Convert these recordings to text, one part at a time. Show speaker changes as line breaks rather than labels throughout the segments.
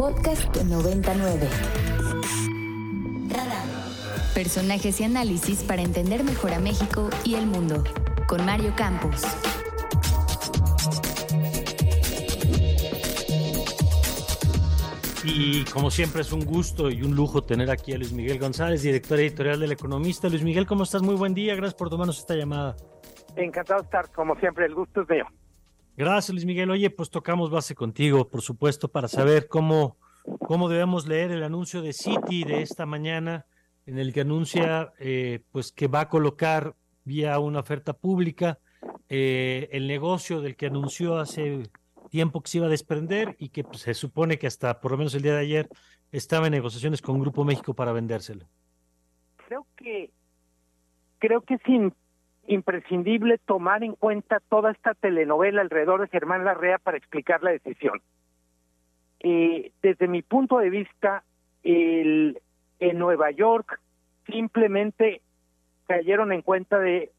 Podcast 99. Personajes y análisis para entender mejor a México y el mundo. Con Mario Campos.
Y como siempre es un gusto y un lujo tener aquí a Luis Miguel González, director editorial del Economista. Luis Miguel, ¿cómo estás? Muy buen día, gracias por tomarnos esta llamada.
Encantado de estar, como siempre, el gusto es mío.
Gracias, Luis Miguel. Oye, pues tocamos base contigo, por supuesto, para saber cómo, cómo debemos leer el anuncio de Citi de esta mañana, en el que anuncia eh, pues que va a colocar vía una oferta pública eh, el negocio del que anunció hace tiempo que se iba a desprender y que pues, se supone que hasta por lo menos el día de ayer estaba en negociaciones con Grupo México para vendérselo.
Creo que creo que es imprescindible tomar en cuenta toda esta telenovela alrededor de Germán Larrea para explicar la decisión. Eh, desde mi punto de vista, el, en Nueva York simplemente cayeron en cuenta de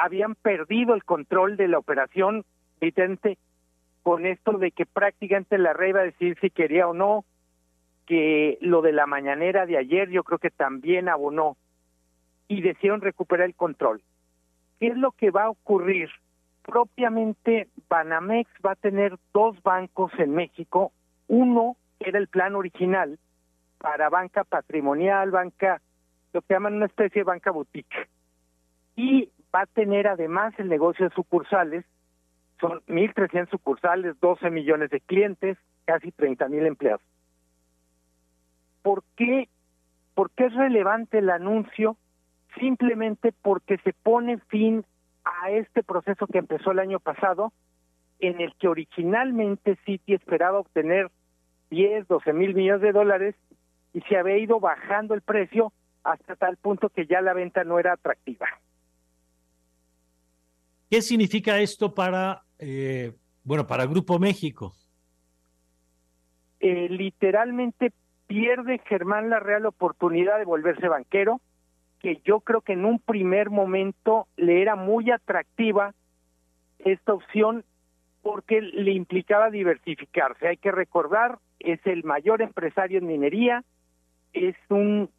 habían perdido el control de la operación, evidente, con esto de que prácticamente la rey iba a decir si quería o no, que lo de la mañanera de ayer yo creo que también abonó y decidieron recuperar el control. ¿Qué es lo que va a ocurrir? Propiamente Banamex va a tener dos bancos en México. Uno era el plan original para banca patrimonial, banca, lo que llaman una especie de banca boutique. Y va a tener además el negocio de sucursales son 1.300 sucursales, 12 millones de clientes, casi 30 mil empleados. ¿Por qué? ¿Por qué es relevante el anuncio? Simplemente porque se pone fin a este proceso que empezó el año pasado, en el que originalmente Citi esperaba obtener 10, 12 mil millones de dólares y se había ido bajando el precio hasta tal punto que ya la venta no era atractiva.
¿Qué significa esto para eh, bueno, para Grupo México?
Eh, literalmente pierde Germán la real oportunidad de volverse banquero, que yo creo que en un primer momento le era muy atractiva esta opción porque le implicaba diversificarse. Hay que recordar, es el mayor empresario en minería, es un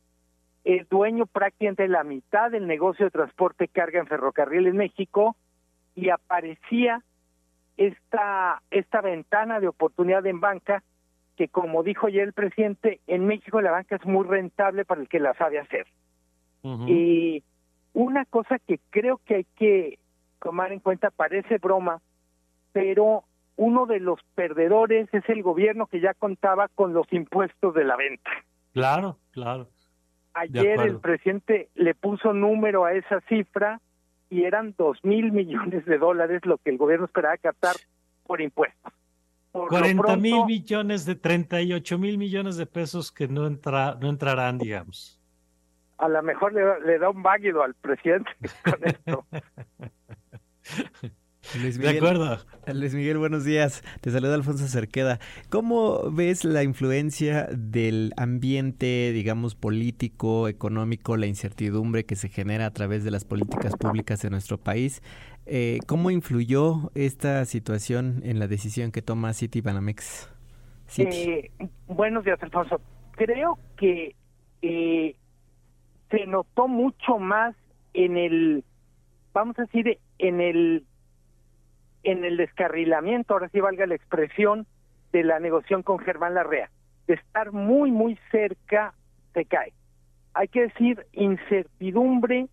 es dueño prácticamente de la mitad del negocio de transporte carga en ferrocarril en México y aparecía esta, esta ventana de oportunidad en banca que como dijo ya el presidente, en México la banca es muy rentable para el que la sabe hacer. Y una cosa que creo que hay que tomar en cuenta, parece broma, pero uno de los perdedores es el gobierno que ya contaba con los impuestos de la venta.
Claro, claro.
Ayer el presidente le puso número a esa cifra y eran dos mil millones de dólares lo que el gobierno esperaba captar por impuestos.
40 mil millones de 38 mil millones de pesos que no, entra, no entrarán, digamos.
A lo mejor le, da un váguido al presidente con esto.
Luis Miguel, de acuerdo. Luis Miguel, buenos días. Te saluda Alfonso Cerqueda. ¿Cómo ves la influencia del ambiente, digamos, político, económico, la incertidumbre que se genera a través de las políticas públicas de nuestro país? Eh, ¿Cómo influyó esta situación en la decisión que toma City Banamex?
Eh, buenos días, Alfonso. Creo que eh, se notó mucho más en el, vamos a decir, en el en el descarrilamiento, ahora sí valga la expresión, de la negociación con Germán Larrea. De estar muy, muy cerca, se cae. Hay que decir, incertidumbre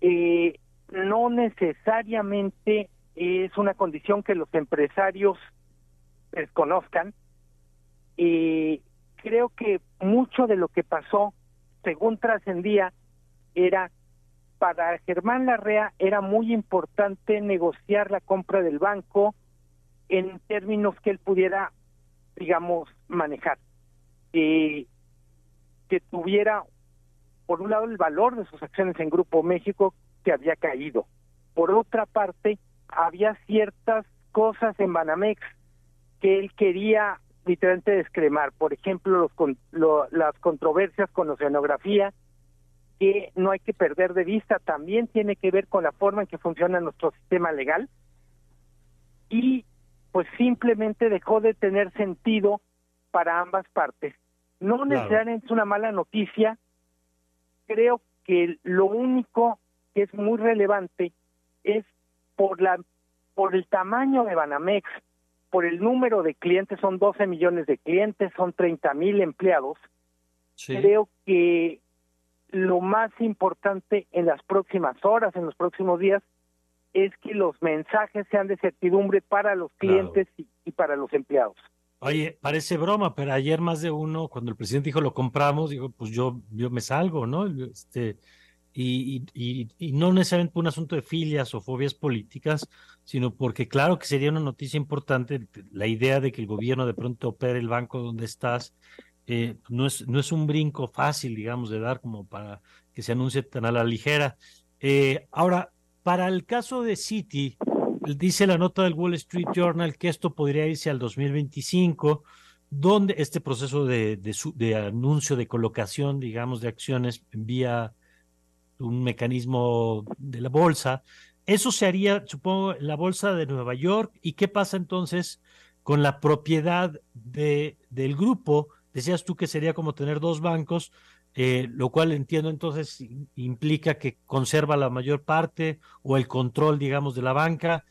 eh, no necesariamente es una condición que los empresarios desconozcan. y creo que mucho de lo que pasó, según trascendía, era para Germán Larrea era muy importante negociar la compra del banco en términos que él pudiera, digamos, manejar. que tuviera, por un lado, el valor de sus acciones en Grupo México que había caído. Por otra parte, había ciertas cosas en Banamex que él quería literalmente descremar. Por ejemplo, los, las controversias con oceanografía, que no hay que perder de vista, también tiene que ver con la forma en que funciona nuestro sistema legal y pues simplemente dejó de tener sentido para ambas partes. No necesariamente es una mala noticia. Creo que lo único que es muy relevante es por la por el tamaño de Banamex, por el número de clientes, son 12 millones de clientes, son 30 mil empleados. Creo que lo más importante en las próximas horas, en los próximos días, es que los mensajes sean de certidumbre para los clientes y, para los empleados.
Oye, parece broma, pero ayer más de uno, cuando el presidente dijo lo compramos, dijo, pues yo, yo me salgo, ¿no? Este, y, y, no necesariamente por un asunto de filias o fobias políticas, sino porque claro que sería una noticia importante la idea de que el gobierno de pronto opere el banco donde estás. Eh, no, es, no es un brinco fácil, digamos, de dar como para que se anuncie tan a la ligera. Eh, ahora, para el caso de Citi, dice la nota del Wall Street Journal que esto podría irse al 2025, donde este proceso de, de, anuncio de colocación, digamos, de acciones vía un mecanismo de la bolsa. Eso se haría, supongo, en la bolsa de Nueva York. ¿Y qué pasa entonces con la propiedad de, del grupo? Decías tú que sería como tener dos bancos. Eh, lo cual entiendo entonces implica que conserva la mayor parte o el control, digamos, de la banca.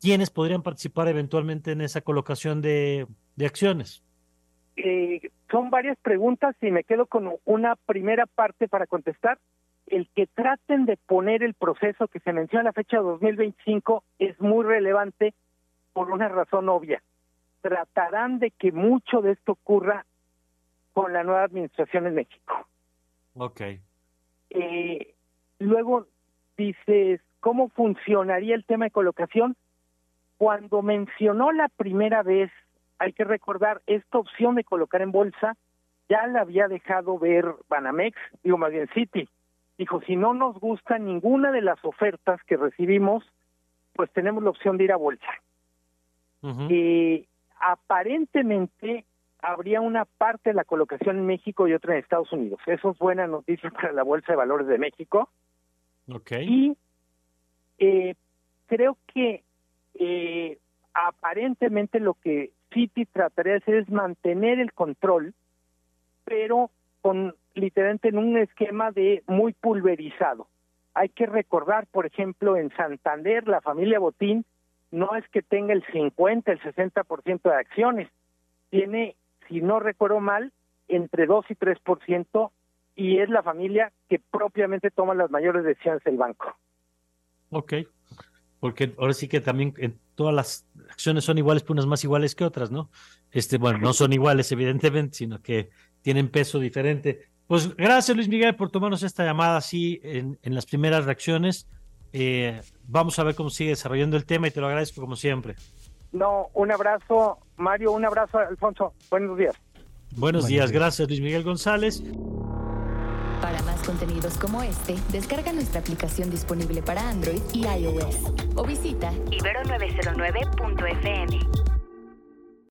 ¿Quiénes podrían participar eventualmente en esa colocación de, de acciones?
Eh, son varias preguntas y me quedo con una primera parte para contestar. El que traten de poner el proceso que se menciona en la fecha de 2025 es muy relevante por una razón obvia. Tratarán de que mucho de esto ocurra con la nueva administración en México.
Ok.
Eh, luego dices, ¿cómo funcionaría el tema de colocación? Cuando mencionó la primera vez, hay que recordar, esta opción de colocar en bolsa ya la había dejado ver Banamex, digo más bien City. Dijo, si no nos gusta ninguna de las ofertas que recibimos, pues tenemos la opción de ir a bolsa. Y aparentemente habría una parte de la colocación en México y otra en Estados Unidos. Eso es buena noticia para la Bolsa de Valores de México.
Okay.
Y eh, creo que eh, aparentemente lo que Citi trataría de hacer es mantener el control, pero con literalmente en un esquema de muy pulverizado. Hay que recordar, por ejemplo, en Santander, la familia Botín no es que tenga el 50, el 60% de acciones, tiene si no recuerdo mal, entre 2 y 3%, y es la familia que propiamente toma las mayores decisiones del banco.
Ok, porque ahora sí que también en todas las acciones son iguales, pero unas más iguales que otras, ¿no? Este, bueno, no son iguales, evidentemente, sino que tienen peso diferente. Pues gracias, Luis Miguel, por tomarnos esta llamada así en, en las primeras reacciones. Eh, vamos a ver cómo sigue desarrollando el tema y te lo agradezco como siempre.
No, un abrazo, Mario, un abrazo, Alfonso. Buenos días.
Buenos días, gracias Luis Miguel González.
Para más contenidos como este, descarga nuestra aplicación disponible para Android y iOS o visita ibero909.fm.